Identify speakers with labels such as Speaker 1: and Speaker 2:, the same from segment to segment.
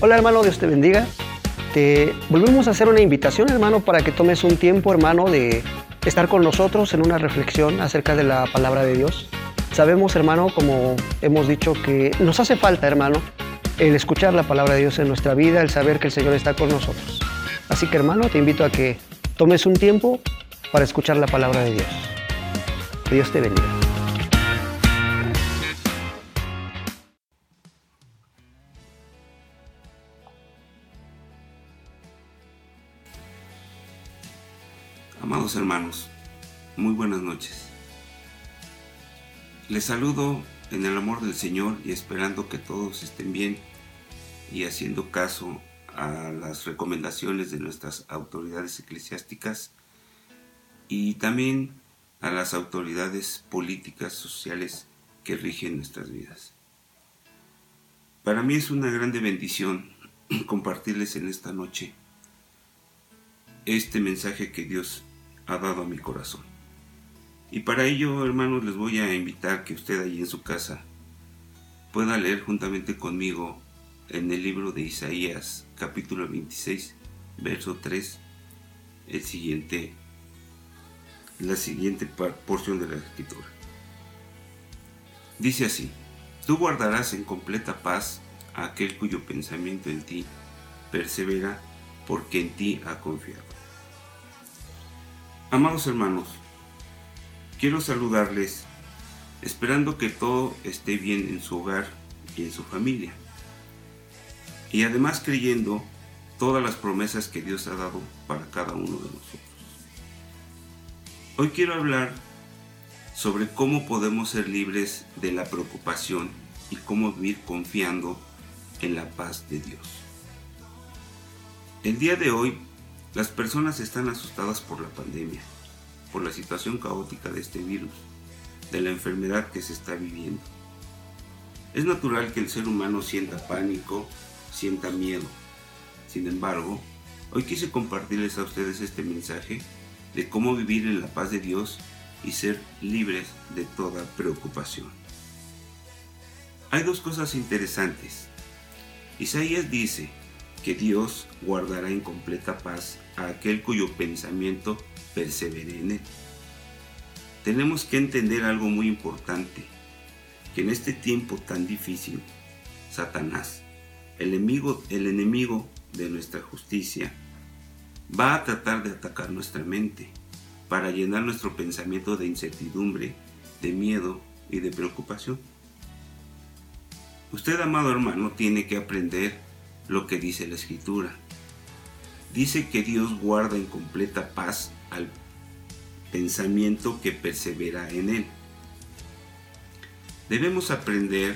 Speaker 1: Hola hermano, Dios te bendiga. Te volvemos a hacer una invitación hermano para que tomes un tiempo hermano de estar con nosotros en una reflexión acerca de la palabra de Dios. Sabemos hermano, como hemos dicho, que nos hace falta hermano el escuchar la palabra de Dios en nuestra vida, el saber que el Señor está con nosotros. Así que hermano, te invito a que tomes un tiempo para escuchar la palabra de Dios. Que Dios te bendiga.
Speaker 2: Amados hermanos, muy buenas noches. Les saludo en el amor del Señor y esperando que todos estén bien y haciendo caso a las recomendaciones de nuestras autoridades eclesiásticas y también a las autoridades políticas, sociales que rigen nuestras vidas. Para mí es una grande bendición compartirles en esta noche este mensaje que Dios ha dado a mi corazón. Y para ello, hermanos, les voy a invitar que usted allí en su casa pueda leer juntamente conmigo en el libro de Isaías, capítulo 26, verso 3, el siguiente, la siguiente porción de la escritura. Dice así, tú guardarás en completa paz a aquel cuyo pensamiento en ti persevera porque en ti ha confiado. Amados hermanos, quiero saludarles esperando que todo esté bien en su hogar y en su familia. Y además creyendo todas las promesas que Dios ha dado para cada uno de nosotros. Hoy quiero hablar sobre cómo podemos ser libres de la preocupación y cómo vivir confiando en la paz de Dios. El día de hoy las personas están asustadas por la pandemia, por la situación caótica de este virus, de la enfermedad que se está viviendo. Es natural que el ser humano sienta pánico, sienta miedo. Sin embargo, hoy quise compartirles a ustedes este mensaje de cómo vivir en la paz de Dios y ser libres de toda preocupación. Hay dos cosas interesantes. Isaías dice, que Dios guardará en completa paz a aquel cuyo pensamiento persevere en él. Tenemos que entender algo muy importante, que en este tiempo tan difícil, Satanás, el enemigo, el enemigo de nuestra justicia, va a tratar de atacar nuestra mente para llenar nuestro pensamiento de incertidumbre, de miedo y de preocupación. Usted, amado hermano, tiene que aprender lo que dice la escritura. Dice que Dios guarda en completa paz al pensamiento que persevera en él. Debemos aprender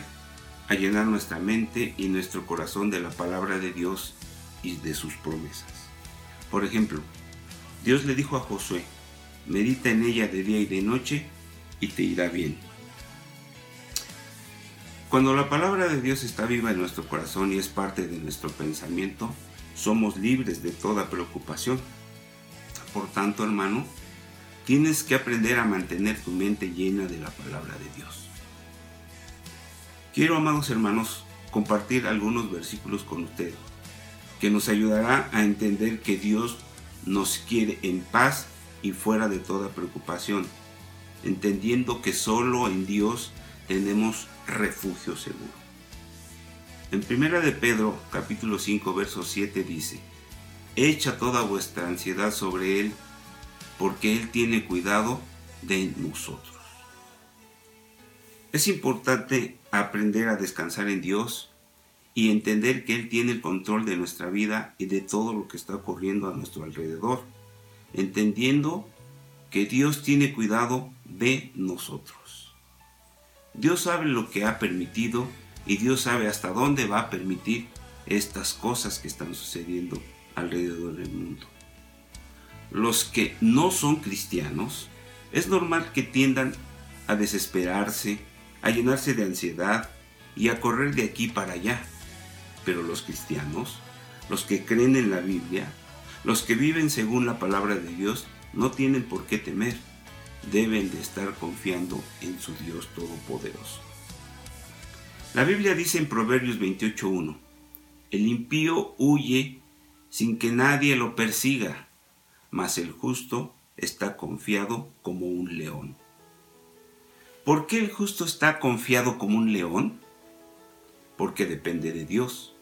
Speaker 2: a llenar nuestra mente y nuestro corazón de la palabra de Dios y de sus promesas. Por ejemplo, Dios le dijo a Josué, medita en ella de día y de noche y te irá bien. Cuando la palabra de Dios está viva en nuestro corazón y es parte de nuestro pensamiento, somos libres de toda preocupación. Por tanto, hermano, tienes que aprender a mantener tu mente llena de la palabra de Dios. Quiero, amados hermanos, compartir algunos versículos con ustedes que nos ayudará a entender que Dios nos quiere en paz y fuera de toda preocupación, entendiendo que solo en Dios tenemos refugio seguro. En primera de Pedro, capítulo 5, verso 7 dice, Echa toda vuestra ansiedad sobre Él, porque Él tiene cuidado de nosotros. Es importante aprender a descansar en Dios y entender que Él tiene el control de nuestra vida y de todo lo que está ocurriendo a nuestro alrededor, entendiendo que Dios tiene cuidado de nosotros. Dios sabe lo que ha permitido y Dios sabe hasta dónde va a permitir estas cosas que están sucediendo alrededor del mundo. Los que no son cristianos, es normal que tiendan a desesperarse, a llenarse de ansiedad y a correr de aquí para allá. Pero los cristianos, los que creen en la Biblia, los que viven según la palabra de Dios, no tienen por qué temer deben de estar confiando en su Dios Todopoderoso. La Biblia dice en Proverbios 28.1, El impío huye sin que nadie lo persiga, mas el justo está confiado como un león. ¿Por qué el justo está confiado como un león? Porque depende de Dios,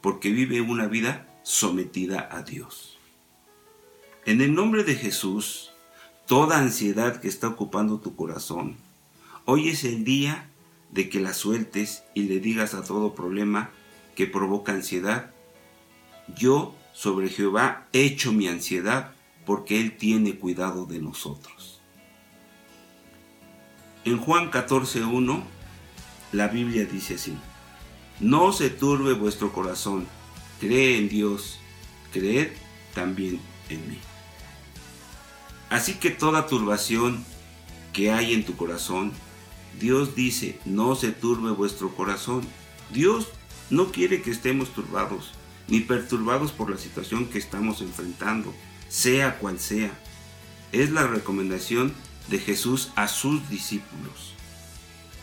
Speaker 2: porque vive una vida sometida a Dios. En el nombre de Jesús, toda ansiedad que está ocupando tu corazón, hoy es el día de que la sueltes y le digas a todo problema que provoca ansiedad, yo sobre Jehová echo mi ansiedad porque Él tiene cuidado de nosotros. En Juan 14.1, la Biblia dice así, no se turbe vuestro corazón, cree en Dios, creed también en mí. Así que toda turbación que hay en tu corazón, Dios dice, no se turbe vuestro corazón. Dios no quiere que estemos turbados, ni perturbados por la situación que estamos enfrentando, sea cual sea. Es la recomendación de Jesús a sus discípulos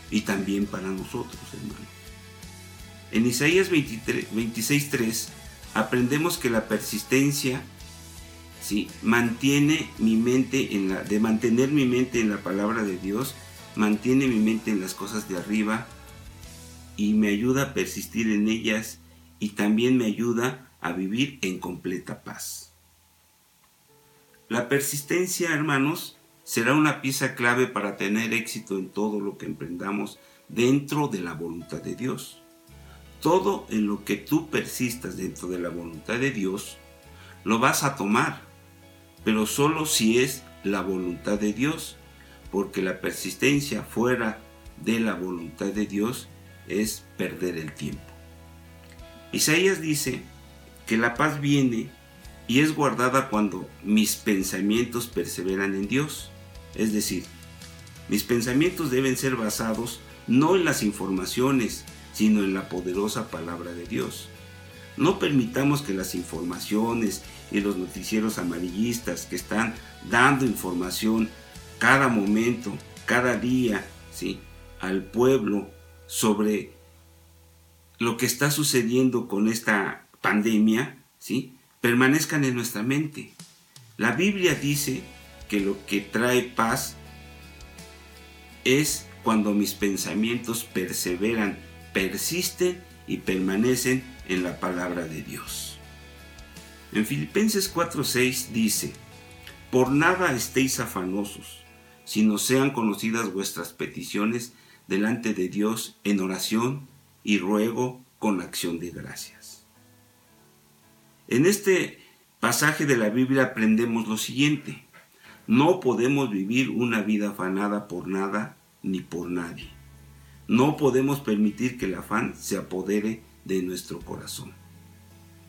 Speaker 2: y también para nosotros, hermanos. En Isaías 26.3 aprendemos que la persistencia ¿sí? mantiene mi mente en la, de mantener mi mente en la palabra de Dios, mantiene mi mente en las cosas de arriba y me ayuda a persistir en ellas y también me ayuda a vivir en completa paz. La persistencia, hermanos, será una pieza clave para tener éxito en todo lo que emprendamos dentro de la voluntad de Dios. Todo en lo que tú persistas dentro de la voluntad de Dios, lo vas a tomar pero solo si es la voluntad de Dios, porque la persistencia fuera de la voluntad de Dios es perder el tiempo. Isaías dice que la paz viene y es guardada cuando mis pensamientos perseveran en Dios. Es decir, mis pensamientos deben ser basados no en las informaciones, sino en la poderosa palabra de Dios. No permitamos que las informaciones y los noticieros amarillistas que están dando información cada momento, cada día, ¿sí? al pueblo sobre lo que está sucediendo con esta pandemia, ¿sí? permanezcan en nuestra mente. La Biblia dice que lo que trae paz es cuando mis pensamientos perseveran, persisten y permanecen en la palabra de Dios. En Filipenses 4:6 dice, Por nada estéis afanosos, sino sean conocidas vuestras peticiones delante de Dios en oración y ruego con acción de gracias. En este pasaje de la Biblia aprendemos lo siguiente. No podemos vivir una vida afanada por nada ni por nadie. No podemos permitir que el afán se apodere de nuestro corazón.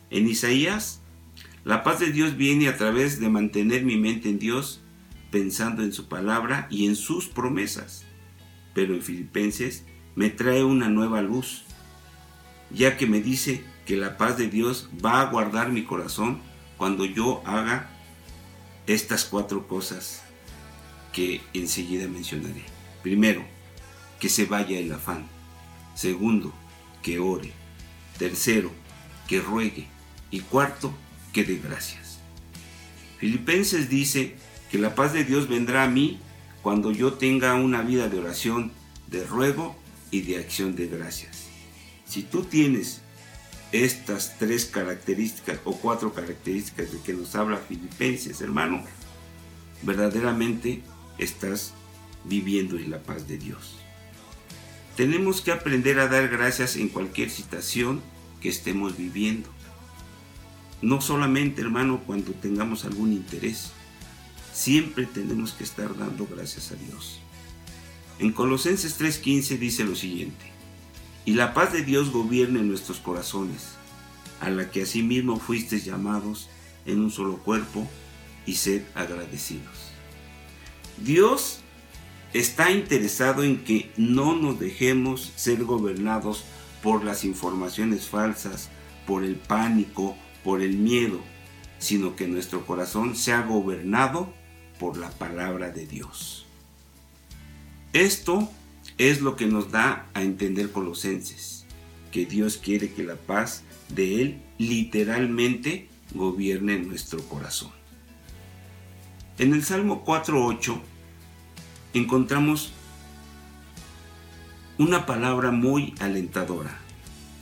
Speaker 2: En Isaías, la paz de Dios viene a través de mantener mi mente en Dios, pensando en su palabra y en sus promesas. Pero en Filipenses me trae una nueva luz, ya que me dice que la paz de Dios va a guardar mi corazón cuando yo haga estas cuatro cosas que enseguida mencionaré. Primero, que se vaya el afán. Segundo, que ore. Tercero, que ruegue. Y cuarto, que dé gracias. Filipenses dice que la paz de Dios vendrá a mí cuando yo tenga una vida de oración, de ruego y de acción de gracias. Si tú tienes estas tres características o cuatro características de que nos habla Filipenses, hermano, verdaderamente estás viviendo en la paz de Dios. Tenemos que aprender a dar gracias en cualquier situación que estemos viviendo. No solamente, hermano, cuando tengamos algún interés. Siempre tenemos que estar dando gracias a Dios. En Colosenses 3:15 dice lo siguiente, y la paz de Dios gobierne nuestros corazones, a la que asimismo fuisteis llamados en un solo cuerpo, y sed agradecidos. Dios está interesado en que no nos dejemos ser gobernados por las informaciones falsas, por el pánico, por el miedo, sino que nuestro corazón sea gobernado por la palabra de Dios. Esto es lo que nos da a entender Colosenses, que Dios quiere que la paz de Él literalmente gobierne nuestro corazón. En el Salmo 4.8 encontramos una palabra muy alentadora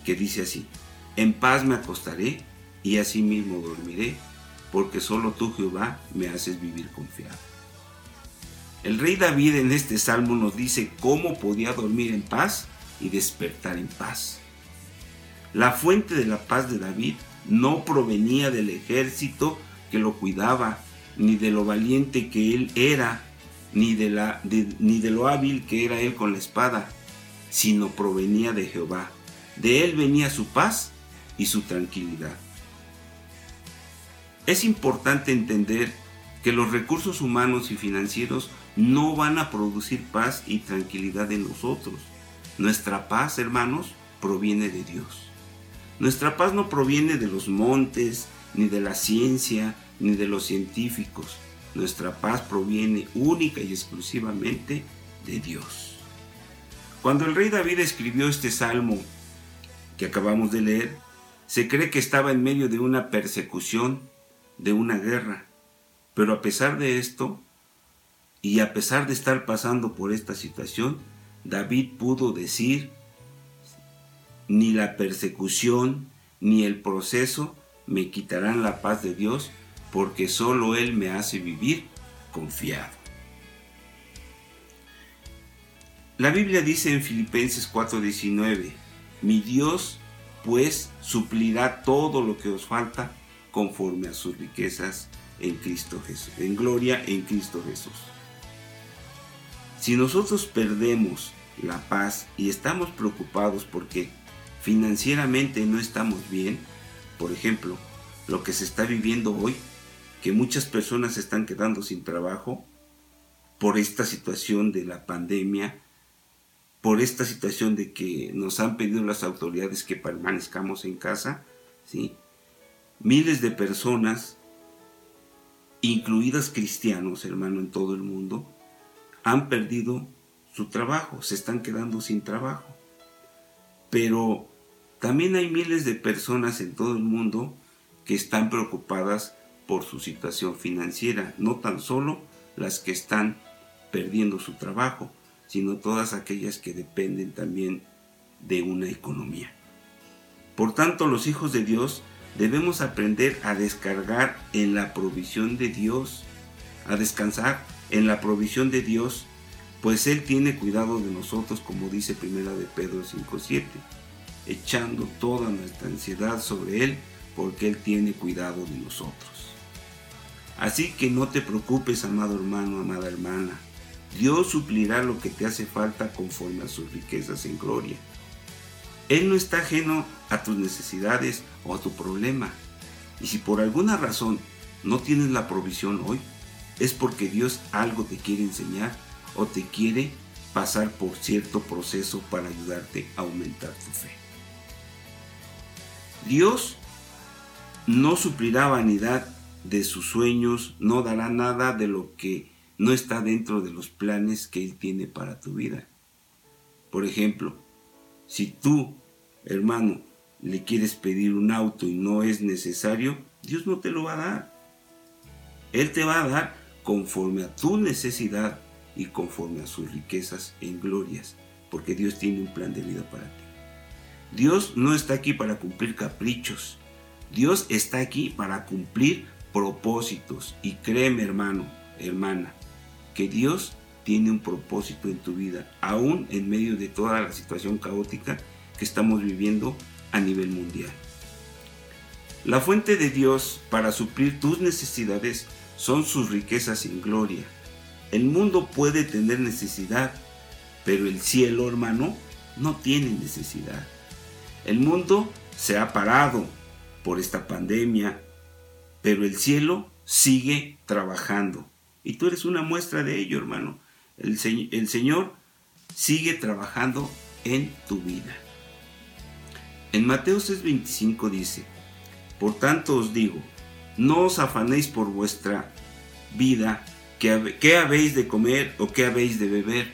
Speaker 2: que dice así, en paz me acostaré y asimismo dormiré, porque solo tú Jehová me haces vivir confiado. El rey David en este salmo nos dice cómo podía dormir en paz y despertar en paz. La fuente de la paz de David no provenía del ejército que lo cuidaba, ni de lo valiente que él era, ni de, la, ni de lo hábil que era él con la espada, sino provenía de Jehová. De él venía su paz y su tranquilidad. Es importante entender que los recursos humanos y financieros no van a producir paz y tranquilidad en nosotros. Nuestra paz, hermanos, proviene de Dios. Nuestra paz no proviene de los montes, ni de la ciencia, ni de los científicos. Nuestra paz proviene única y exclusivamente de Dios. Cuando el rey David escribió este salmo que acabamos de leer, se cree que estaba en medio de una persecución, de una guerra. Pero a pesar de esto, y a pesar de estar pasando por esta situación, David pudo decir, ni la persecución, ni el proceso me quitarán la paz de Dios, porque solo Él me hace vivir confiado. La Biblia dice en Filipenses 4:19, mi Dios pues suplirá todo lo que os falta conforme a sus riquezas en Cristo Jesús, en gloria en Cristo Jesús. Si nosotros perdemos la paz y estamos preocupados porque financieramente no estamos bien, por ejemplo, lo que se está viviendo hoy, que muchas personas están quedando sin trabajo por esta situación de la pandemia, por esta situación de que nos han pedido las autoridades que permanezcamos en casa, ¿sí? Miles de personas, incluidas cristianos, hermano, en todo el mundo, han perdido su trabajo, se están quedando sin trabajo. Pero también hay miles de personas en todo el mundo que están preocupadas por su situación financiera, no tan solo las que están perdiendo su trabajo, sino todas aquellas que dependen también de una economía. Por tanto, los hijos de Dios debemos aprender a descargar en la provisión de Dios, a descansar en la provisión de Dios, pues Él tiene cuidado de nosotros, como dice Primera de Pedro 5.7, echando toda nuestra ansiedad sobre Él, porque Él tiene cuidado de nosotros. Así que no te preocupes, amado hermano, amada hermana. Dios suplirá lo que te hace falta conforme a sus riquezas en gloria. Él no está ajeno a tus necesidades o a tu problema. Y si por alguna razón no tienes la provisión hoy, es porque Dios algo te quiere enseñar o te quiere pasar por cierto proceso para ayudarte a aumentar tu fe. Dios no suplirá vanidad de sus sueños, no dará nada de lo que no está dentro de los planes que Él tiene para tu vida. Por ejemplo, si tú, hermano, le quieres pedir un auto y no es necesario, Dios no te lo va a dar. Él te va a dar conforme a tu necesidad y conforme a sus riquezas en glorias, porque Dios tiene un plan de vida para ti. Dios no está aquí para cumplir caprichos, Dios está aquí para cumplir propósitos. Y créeme hermano, hermana, que Dios tiene un propósito en tu vida, aún en medio de toda la situación caótica que estamos viviendo a nivel mundial. La fuente de Dios para suplir tus necesidades son sus riquezas en gloria. El mundo puede tener necesidad, pero el cielo, hermano, no tiene necesidad. El mundo se ha parado por esta pandemia, pero el cielo sigue trabajando. Y tú eres una muestra de ello, hermano. El, Señor sigue trabajando en tu vida. En Mateo 6:25 dice, Por tanto os digo, no os afanéis por vuestra vida, qué habéis de comer o qué habéis de beber,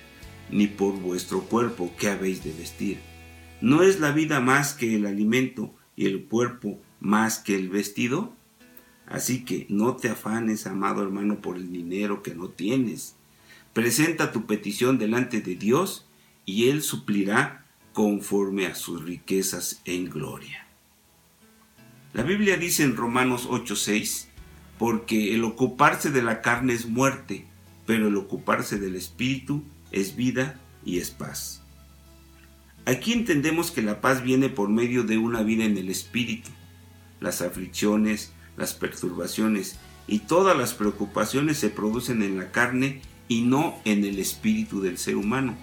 Speaker 2: ni por vuestro cuerpo, qué habéis de vestir. ¿No es la vida más que el alimento y el cuerpo más que el vestido? Así que no te afanes, amado hermano, por el dinero que no tienes. Presenta tu petición delante de Dios y Él suplirá conforme a sus riquezas en gloria. La Biblia dice en Romanos 8:6, porque el ocuparse de la carne es muerte, pero el ocuparse del Espíritu es vida y es paz. Aquí entendemos que la paz viene por medio de una vida en el Espíritu. Las aflicciones, las perturbaciones y todas las preocupaciones se producen en la carne y no en el espíritu del ser humano.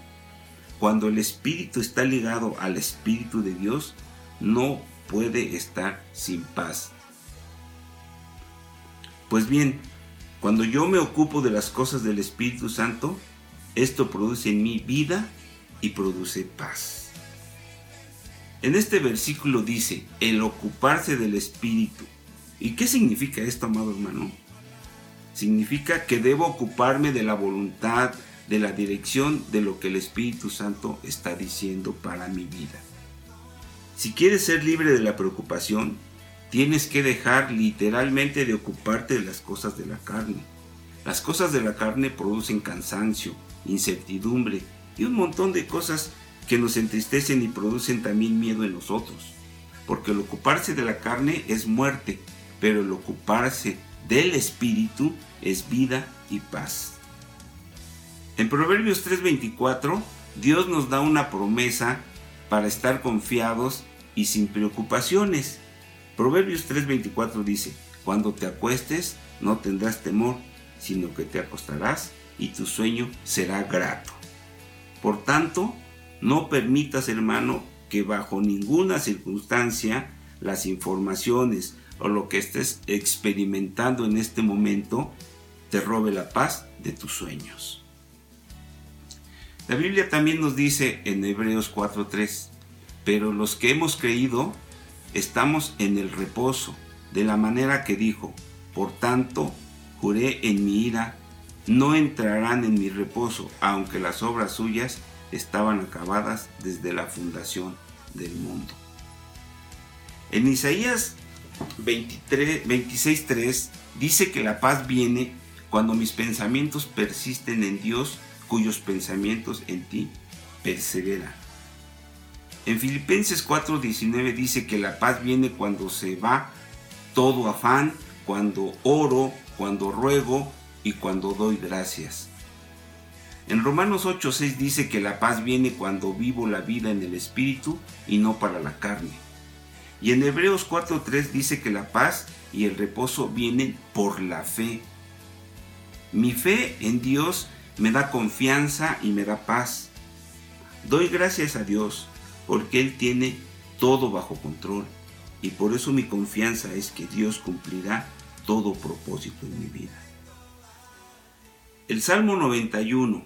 Speaker 2: Cuando el espíritu está ligado al espíritu de Dios, no puede estar sin paz. Pues bien, cuando yo me ocupo de las cosas del Espíritu Santo, esto produce en mí vida y produce paz. En este versículo dice, el ocuparse del Espíritu. ¿Y qué significa esto, amado hermano? Significa que debo ocuparme de la voluntad, de la dirección de lo que el Espíritu Santo está diciendo para mi vida. Si quieres ser libre de la preocupación, tienes que dejar literalmente de ocuparte de las cosas de la carne. Las cosas de la carne producen cansancio, incertidumbre y un montón de cosas que nos entristecen y producen también miedo en nosotros. Porque el ocuparse de la carne es muerte, pero el ocuparse del Espíritu es vida y paz. En Proverbios 3:24, Dios nos da una promesa para estar confiados y sin preocupaciones. Proverbios 3:24 dice, cuando te acuestes no tendrás temor, sino que te acostarás y tu sueño será grato. Por tanto, no permitas, hermano, que bajo ninguna circunstancia las informaciones, o lo que estés experimentando en este momento te robe la paz de tus sueños. La Biblia también nos dice en Hebreos 4:3, pero los que hemos creído estamos en el reposo, de la manera que dijo, por tanto, juré en mi ira, no entrarán en mi reposo, aunque las obras suyas estaban acabadas desde la fundación del mundo. En Isaías 26.3 dice que la paz viene cuando mis pensamientos persisten en Dios, cuyos pensamientos en ti perseveran. En Filipenses 4:19 dice que la paz viene cuando se va todo afán, cuando oro, cuando ruego y cuando doy gracias. En Romanos 8:6 dice que la paz viene cuando vivo la vida en el Espíritu y no para la carne. Y en Hebreos 4.3 dice que la paz y el reposo vienen por la fe. Mi fe en Dios me da confianza y me da paz. Doy gracias a Dios porque Él tiene todo bajo control y por eso mi confianza es que Dios cumplirá todo propósito en mi vida. El Salmo 91,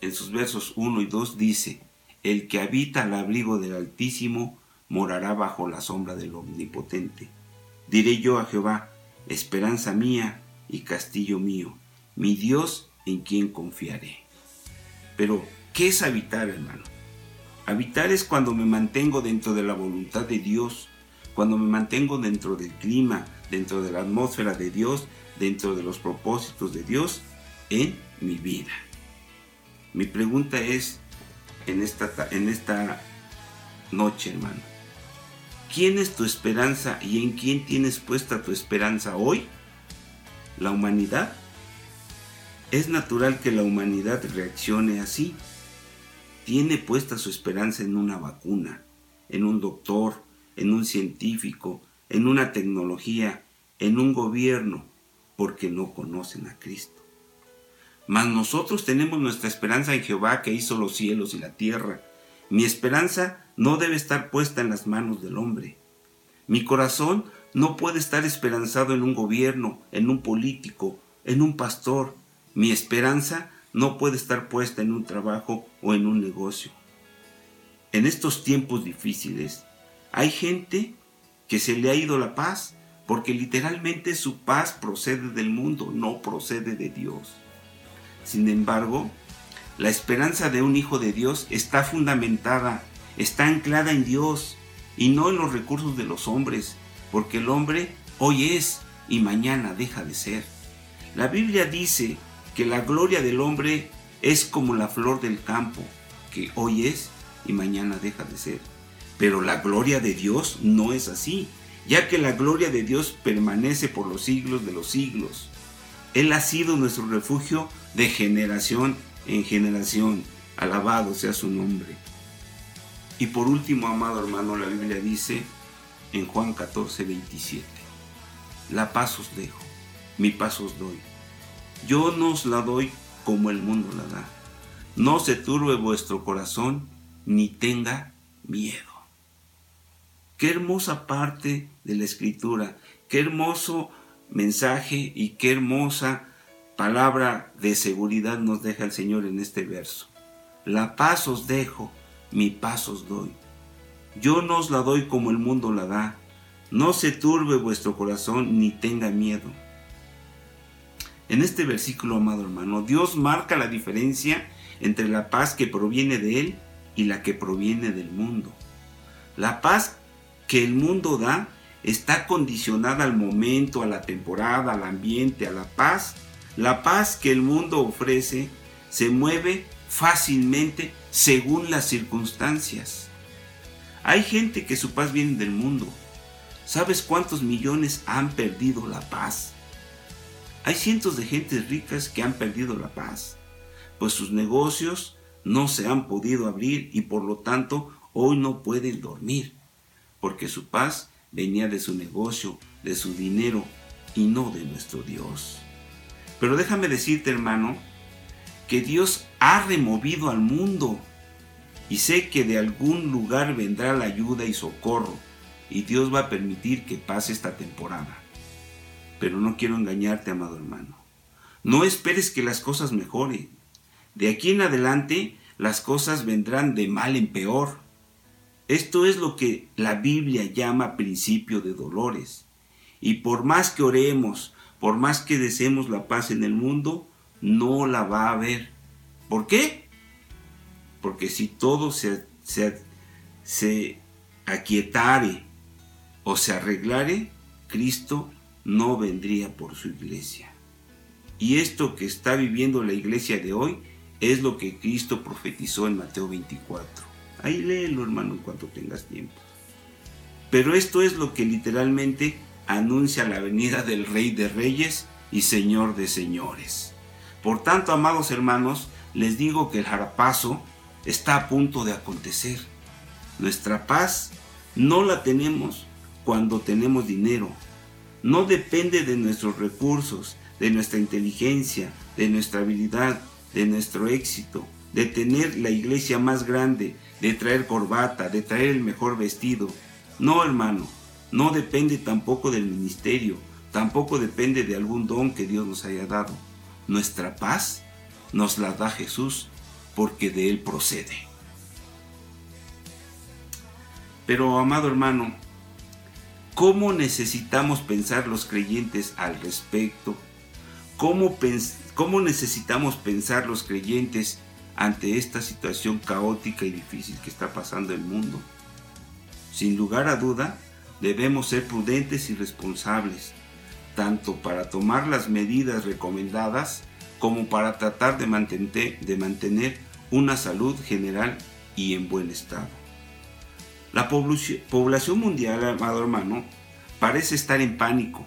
Speaker 2: en sus versos 1 y 2 dice, El que habita al abrigo del Altísimo, morará bajo la sombra del Omnipotente. Diré yo a Jehová, esperanza mía y castillo mío, mi Dios en quien confiaré. Pero, ¿qué es habitar, hermano? Habitar es cuando me mantengo dentro de la voluntad de Dios, cuando me mantengo dentro del clima, dentro de la atmósfera de Dios, dentro de los propósitos de Dios en mi vida. Mi pregunta es en esta, en esta noche, hermano. ¿Quién es tu esperanza y en quién tienes puesta tu esperanza hoy? ¿La humanidad? Es natural que la humanidad reaccione así. Tiene puesta su esperanza en una vacuna, en un doctor, en un científico, en una tecnología, en un gobierno, porque no conocen a Cristo. Mas nosotros tenemos nuestra esperanza en Jehová que hizo los cielos y la tierra. Mi esperanza no debe estar puesta en las manos del hombre. Mi corazón no puede estar esperanzado en un gobierno, en un político, en un pastor. Mi esperanza no puede estar puesta en un trabajo o en un negocio. En estos tiempos difíciles, hay gente que se le ha ido la paz porque literalmente su paz procede del mundo, no procede de Dios. Sin embargo, la esperanza de un hijo de Dios está fundamentada está anclada en Dios y no en los recursos de los hombres, porque el hombre hoy es y mañana deja de ser. La Biblia dice que la gloria del hombre es como la flor del campo, que hoy es y mañana deja de ser. Pero la gloria de Dios no es así, ya que la gloria de Dios permanece por los siglos de los siglos. Él ha sido nuestro refugio de generación en generación. Alabado sea su nombre. Y por último, amado hermano, la Biblia dice en Juan 14, 27, La paz os dejo, mi paz os doy. Yo no os la doy como el mundo la da. No se turbe vuestro corazón, ni tenga miedo. Qué hermosa parte de la escritura, qué hermoso mensaje y qué hermosa palabra de seguridad nos deja el Señor en este verso. La paz os dejo, mi paz os doy. Yo no os la doy como el mundo la da. No se turbe vuestro corazón ni tenga miedo. En este versículo, amado hermano, Dios marca la diferencia entre la paz que proviene de Él y la que proviene del mundo. La paz que el mundo da está condicionada al momento, a la temporada, al ambiente, a la paz. La paz que el mundo ofrece se mueve fácilmente según las circunstancias. Hay gente que su paz viene del mundo. ¿Sabes cuántos millones han perdido la paz? Hay cientos de gentes ricas que han perdido la paz, pues sus negocios no se han podido abrir y por lo tanto hoy no pueden dormir, porque su paz venía de su negocio, de su dinero y no de nuestro Dios. Pero déjame decirte, hermano, que Dios ha removido al mundo y sé que de algún lugar vendrá la ayuda y socorro y Dios va a permitir que pase esta temporada. Pero no quiero engañarte, amado hermano. No esperes que las cosas mejoren. De aquí en adelante las cosas vendrán de mal en peor. Esto es lo que la Biblia llama principio de dolores. Y por más que oremos, por más que deseemos la paz en el mundo, no la va a haber. ¿Por qué? Porque si todo se, se, se aquietare o se arreglare, Cristo no vendría por su iglesia. Y esto que está viviendo la iglesia de hoy es lo que Cristo profetizó en Mateo 24. Ahí léelo, hermano, en cuanto tengas tiempo. Pero esto es lo que literalmente anuncia la venida del Rey de Reyes y Señor de Señores. Por tanto, amados hermanos, les digo que el jarapazo está a punto de acontecer. Nuestra paz no la tenemos cuando tenemos dinero, no depende de nuestros recursos, de nuestra inteligencia, de nuestra habilidad, de nuestro éxito, de tener la iglesia más grande, de traer corbata, de traer el mejor vestido. No, hermano, no depende tampoco del ministerio, tampoco depende de algún don que Dios nos haya dado. Nuestra paz nos la da Jesús porque de Él procede. Pero, amado hermano, ¿Cómo necesitamos pensar los creyentes al respecto? ¿Cómo, ¿Cómo, necesitamos pensar los creyentes ante esta situación caótica y difícil que está pasando el mundo? Sin lugar a duda, debemos ser prudentes y responsables, tanto para tomar las medidas recomendadas como para tratar de mantener, una salud general y en buen estado. La población mundial, amado hermano, parece estar en pánico,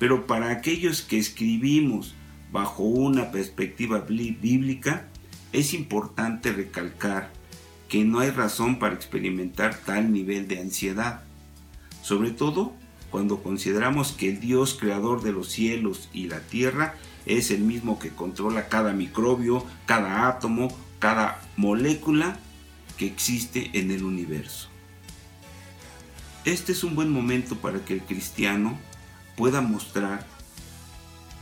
Speaker 2: pero para aquellos que escribimos bajo una perspectiva bíblica, es importante recalcar que no hay razón para experimentar tal nivel de ansiedad, sobre todo cuando consideramos que el Dios creador de los cielos y la tierra es el mismo que controla cada microbio, cada átomo, cada molécula que existe en el universo. Este es un buen momento para que el cristiano pueda mostrar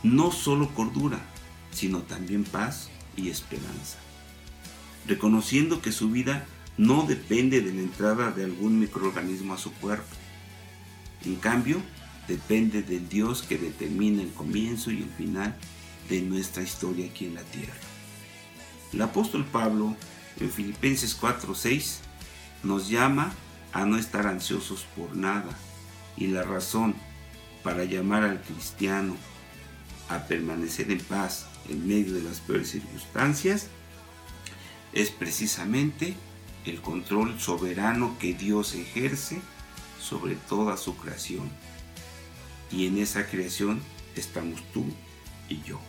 Speaker 2: no solo cordura, sino también paz y esperanza, reconociendo que su vida no depende de la entrada de algún microorganismo a su cuerpo. En cambio, depende del Dios que determina el comienzo y el final de nuestra historia aquí en la tierra. El apóstol Pablo en Filipenses 4:6 nos llama a no estar ansiosos por nada y la razón para llamar al cristiano a permanecer en paz en medio de las peores circunstancias es precisamente el control soberano que Dios ejerce sobre toda su creación. Y en esa creación estamos tú y yo.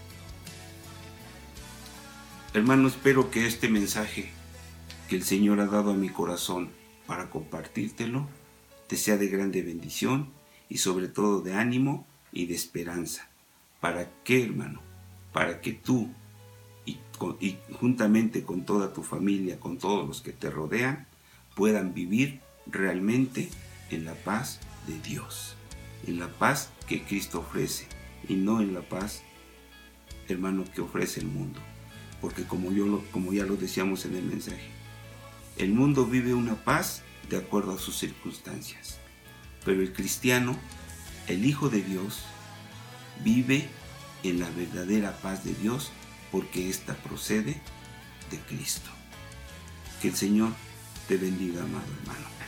Speaker 2: Hermano, espero que este mensaje que el Señor ha dado a mi corazón para compartírtelo te sea de grande bendición y sobre todo de ánimo y de esperanza. ¿Para qué, hermano? Para que tú y, y, juntamente con toda tu familia, con todos los que te rodean, puedan vivir realmente en la paz de Dios, en la paz que Cristo ofrece y no en la paz, hermano, que ofrece el mundo. Porque como, yo como ya lo decíamos en el mensaje, el mundo vive una paz de acuerdo a sus circunstancias. Pero el cristiano, el Hijo de Dios, vive en la verdadera paz de Dios porque ésta procede de Cristo. Que el Señor te bendiga, amado hermano.